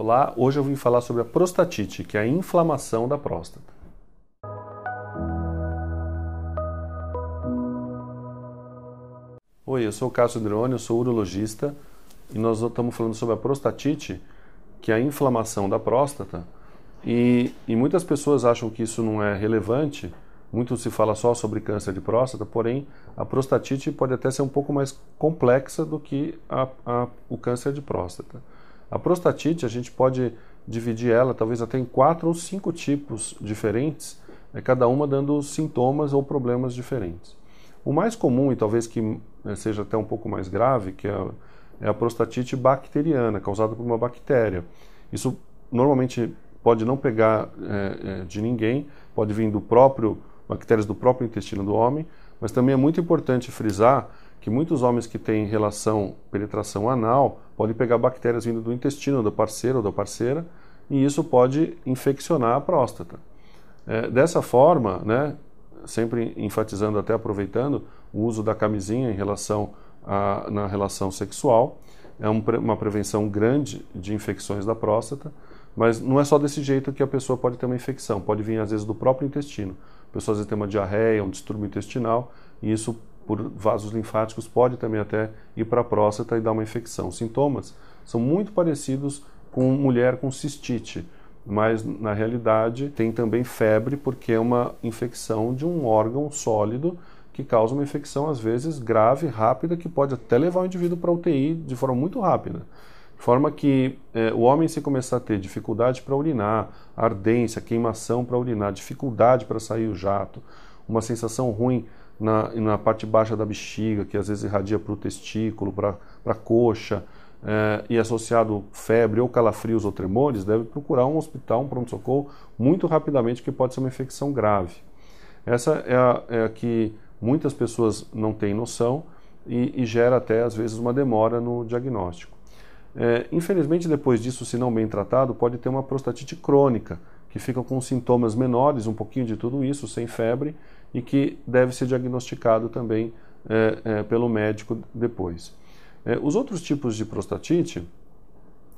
Olá, hoje eu vim falar sobre a prostatite, que é a inflamação da próstata. Oi, eu sou o Cássio Drone, eu sou urologista e nós estamos falando sobre a prostatite, que é a inflamação da próstata. E, e muitas pessoas acham que isso não é relevante, muito se fala só sobre câncer de próstata, porém a prostatite pode até ser um pouco mais complexa do que a, a, o câncer de próstata. A prostatite, a gente pode dividir ela talvez até em quatro ou cinco tipos diferentes, né, cada uma dando sintomas ou problemas diferentes. O mais comum, e talvez que né, seja até um pouco mais grave, que é a, é a prostatite bacteriana, causada por uma bactéria. Isso normalmente pode não pegar é, é, de ninguém, pode vir do próprio bactérias do próprio intestino do homem, mas também é muito importante frisar que muitos homens que têm relação, penetração anal, podem pegar bactérias vindo do intestino do parceiro ou da parceira, e isso pode infeccionar a próstata. É, dessa forma, né, sempre enfatizando, até aproveitando, o uso da camisinha em relação a, na relação sexual, é um, uma prevenção grande de infecções da próstata, mas não é só desse jeito que a pessoa pode ter uma infecção, pode vir às vezes do próprio intestino. Pessoa às vezes tem uma diarreia, um distúrbio intestinal, e isso por vasos linfáticos pode também até ir para a próstata e dar uma infecção. Sintomas são muito parecidos com mulher com cistite, mas na realidade tem também febre porque é uma infecção de um órgão sólido que causa uma infecção às vezes grave, rápida, que pode até levar o indivíduo para UTI de forma muito rápida. Forma que é, o homem, se começar a ter dificuldade para urinar, ardência, queimação para urinar, dificuldade para sair o jato, uma sensação ruim na, na parte baixa da bexiga, que às vezes irradia para o testículo, para a coxa, é, e associado febre ou calafrios ou tremores, deve procurar um hospital, um pronto-socorro, muito rapidamente, que pode ser uma infecção grave. Essa é a, é a que muitas pessoas não têm noção e, e gera até, às vezes, uma demora no diagnóstico. É, infelizmente, depois disso, se não bem tratado, pode ter uma prostatite crônica, que fica com sintomas menores, um pouquinho de tudo isso, sem febre, e que deve ser diagnosticado também é, é, pelo médico depois. É, os outros tipos de prostatite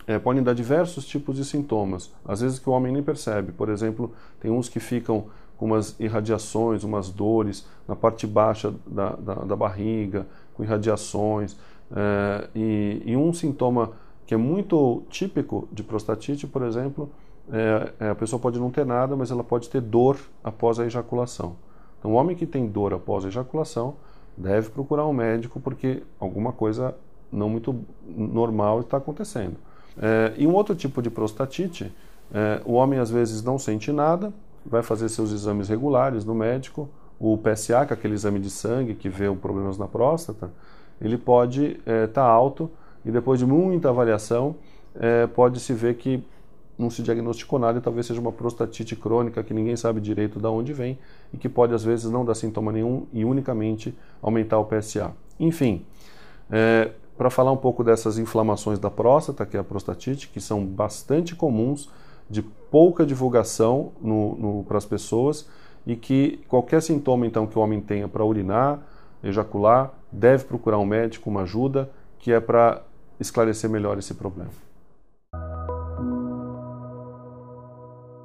é, podem dar diversos tipos de sintomas, às vezes que o homem nem percebe. Por exemplo, tem uns que ficam com umas irradiações, umas dores na parte baixa da, da, da barriga, com irradiações. É, e, e, um sintoma que é muito típico de prostatite, por exemplo, é, é, a pessoa pode não ter nada, mas ela pode ter dor após a ejaculação. Então, o homem que tem dor após a ejaculação deve procurar um médico porque alguma coisa não muito normal está acontecendo. É, e um outro tipo de prostatite, é, o homem às vezes não sente nada, vai fazer seus exames regulares no médico, o PSA, que é aquele exame de sangue que vê problemas na próstata, ele pode estar é, tá alto e depois de muita avaliação é, pode se ver que não se diagnosticou nada e talvez seja uma prostatite crônica que ninguém sabe direito de onde vem e que pode às vezes não dar sintoma nenhum e unicamente aumentar o PSA. Enfim, é, para falar um pouco dessas inflamações da próstata, que é a prostatite, que são bastante comuns, de pouca divulgação para as pessoas e que qualquer sintoma então que o homem tenha para urinar, ejacular, deve procurar um médico, uma ajuda, que é para esclarecer melhor esse problema.